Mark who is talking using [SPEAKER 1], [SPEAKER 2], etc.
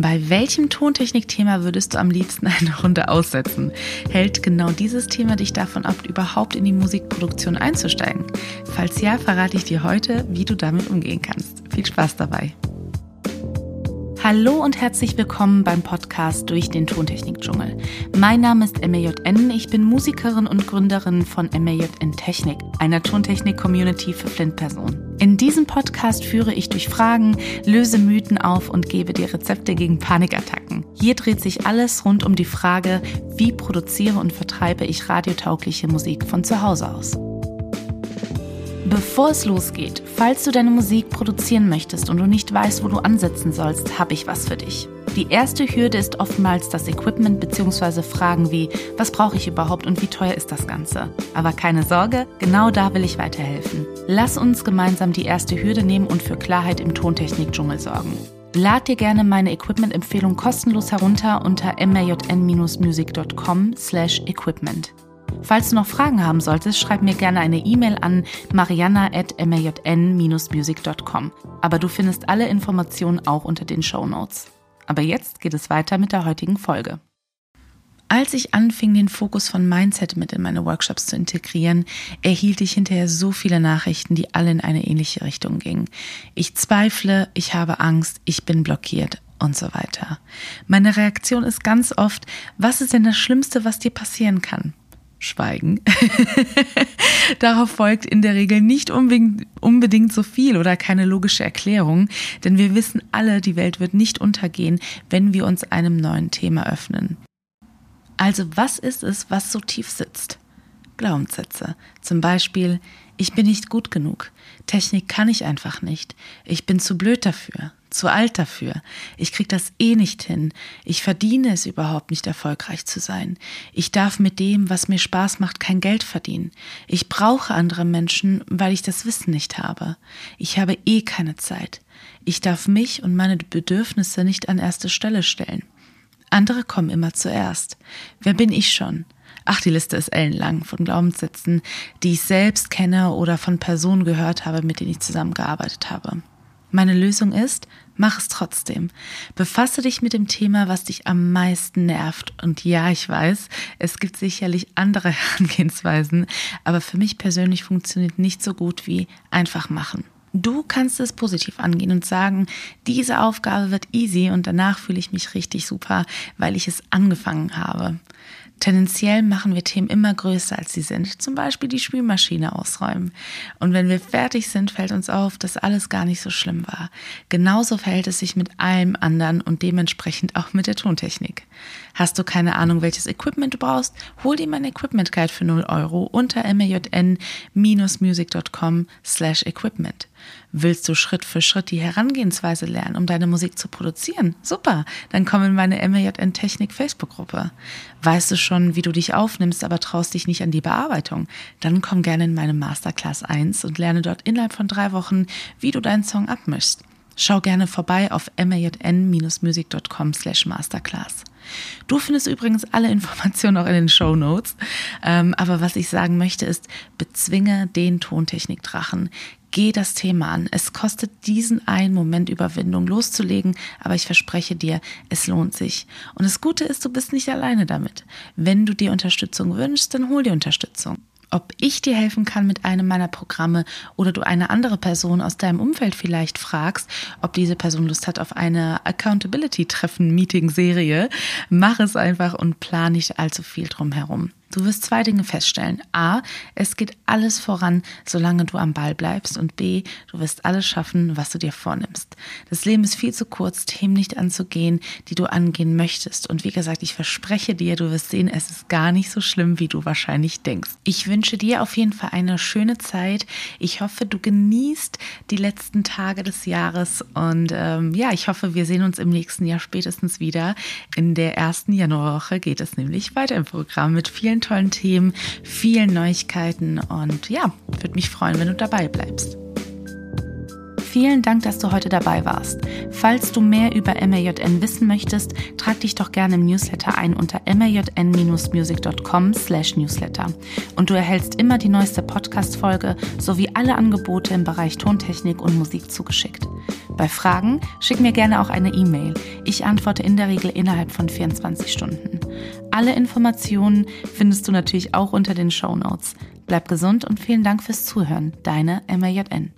[SPEAKER 1] Bei welchem Tontechnikthema würdest du am liebsten eine Runde aussetzen? Hält genau dieses Thema dich davon ab, überhaupt in die Musikproduktion einzusteigen? Falls ja, verrate ich dir heute, wie du damit umgehen kannst. Viel Spaß dabei! Hallo und herzlich willkommen beim Podcast durch den Tontechnik-Dschungel. Mein Name ist MAJN, ich bin Musikerin und Gründerin von MAJN Technik, einer Tontechnik-Community für Flintpersonen. In diesem Podcast führe ich durch Fragen, löse Mythen auf und gebe dir Rezepte gegen Panikattacken. Hier dreht sich alles rund um die Frage, wie produziere und vertreibe ich radiotaugliche Musik von zu Hause aus. Bevor es losgeht, falls du deine Musik produzieren möchtest und du nicht weißt, wo du ansetzen sollst, habe ich was für dich. Die erste Hürde ist oftmals das Equipment bzw. Fragen wie, was brauche ich überhaupt und wie teuer ist das Ganze? Aber keine Sorge, genau da will ich weiterhelfen. Lass uns gemeinsam die erste Hürde nehmen und für Klarheit im Tontechnik-Dschungel sorgen. Lad dir gerne meine Equipment-Empfehlung kostenlos herunter unter majn-music.com slash equipment. Falls du noch Fragen haben solltest, schreib mir gerne eine E-Mail an mariana.majn-music.com. Aber du findest alle Informationen auch unter den Show Notes. Aber jetzt geht es weiter mit der heutigen Folge. Als ich anfing, den Fokus von Mindset mit in meine Workshops zu integrieren, erhielt ich hinterher so viele Nachrichten, die alle in eine ähnliche Richtung gingen. Ich zweifle, ich habe Angst, ich bin blockiert und so weiter. Meine Reaktion ist ganz oft, was ist denn das Schlimmste, was dir passieren kann? Schweigen. Darauf folgt in der Regel nicht unbedingt, so viel oder keine logische Erklärung, denn wir wissen alle, die Welt wird nicht untergehen, wenn wir uns einem neuen Thema öffnen. Also was ist es, was so tief sitzt? Glaubenssätze. Zum Beispiel, ich bin nicht gut genug. Technik kann ich einfach nicht. Ich bin zu blöd dafür zu alt dafür. Ich krieg das eh nicht hin. Ich verdiene es überhaupt nicht erfolgreich zu sein. Ich darf mit dem, was mir Spaß macht, kein Geld verdienen. Ich brauche andere Menschen, weil ich das Wissen nicht habe. Ich habe eh keine Zeit. Ich darf mich und meine Bedürfnisse nicht an erste Stelle stellen. Andere kommen immer zuerst. Wer bin ich schon? Ach, die Liste ist ellenlang von Glaubenssätzen, die ich selbst kenne oder von Personen gehört habe, mit denen ich zusammengearbeitet habe. Meine Lösung ist, mach es trotzdem. Befasse dich mit dem Thema, was dich am meisten nervt. Und ja, ich weiß, es gibt sicherlich andere Herangehensweisen, aber für mich persönlich funktioniert nicht so gut wie einfach machen. Du kannst es positiv angehen und sagen, diese Aufgabe wird easy und danach fühle ich mich richtig super, weil ich es angefangen habe. Tendenziell machen wir Themen immer größer, als sie sind. Zum Beispiel die Spülmaschine ausräumen. Und wenn wir fertig sind, fällt uns auf, dass alles gar nicht so schlimm war. Genauso verhält es sich mit allem anderen und dementsprechend auch mit der Tontechnik. Hast du keine Ahnung, welches Equipment du brauchst? Hol dir mein Equipment Guide für 0 Euro unter majn-music.com slash equipment. Willst du Schritt für Schritt die Herangehensweise lernen, um deine Musik zu produzieren? Super, dann komm in meine MJN Technik Facebook-Gruppe. Weißt du schon, wie du dich aufnimmst, aber traust dich nicht an die Bearbeitung? Dann komm gerne in meine Masterclass 1 und lerne dort innerhalb von drei Wochen, wie du deinen Song abmischst. Schau gerne vorbei auf majn-music.com slash masterclass. Du findest übrigens alle Informationen auch in den Show Notes. Ähm, aber was ich sagen möchte ist, bezwinge den Tontechnik-Drachen. Geh das Thema an. Es kostet diesen einen Moment Überwindung loszulegen, aber ich verspreche dir, es lohnt sich. Und das Gute ist, du bist nicht alleine damit. Wenn du dir Unterstützung wünschst, dann hol dir Unterstützung ob ich dir helfen kann mit einem meiner Programme oder du eine andere Person aus deinem Umfeld vielleicht fragst, ob diese Person Lust hat auf eine Accountability-Treffen-Meeting-Serie, mach es einfach und plan nicht allzu viel drum herum. Du wirst zwei Dinge feststellen. A, es geht alles voran, solange du am Ball bleibst. Und B, du wirst alles schaffen, was du dir vornimmst. Das Leben ist viel zu kurz, Themen nicht anzugehen, die du angehen möchtest. Und wie gesagt, ich verspreche dir, du wirst sehen, es ist gar nicht so schlimm, wie du wahrscheinlich denkst. Ich wünsche dir auf jeden Fall eine schöne Zeit. Ich hoffe, du genießt die letzten Tage des Jahres. Und ähm, ja, ich hoffe, wir sehen uns im nächsten Jahr spätestens wieder. In der ersten Januarwoche geht es nämlich weiter im Programm mit vielen vielen tollen Themen, vielen Neuigkeiten und ja, würde mich freuen, wenn du dabei bleibst. Vielen Dank, dass du heute dabei warst. Falls du mehr über MAJN wissen möchtest, trag dich doch gerne im Newsletter ein unter majn-music.com slash newsletter. Und du erhältst immer die neueste Podcast-Folge sowie alle Angebote im Bereich Tontechnik und Musik zugeschickt. Bei Fragen schick mir gerne auch eine E-Mail. Ich antworte in der Regel innerhalb von 24 Stunden. Alle Informationen findest du natürlich auch unter den Show Notes. Bleib gesund und vielen Dank fürs Zuhören. Deine MAJN.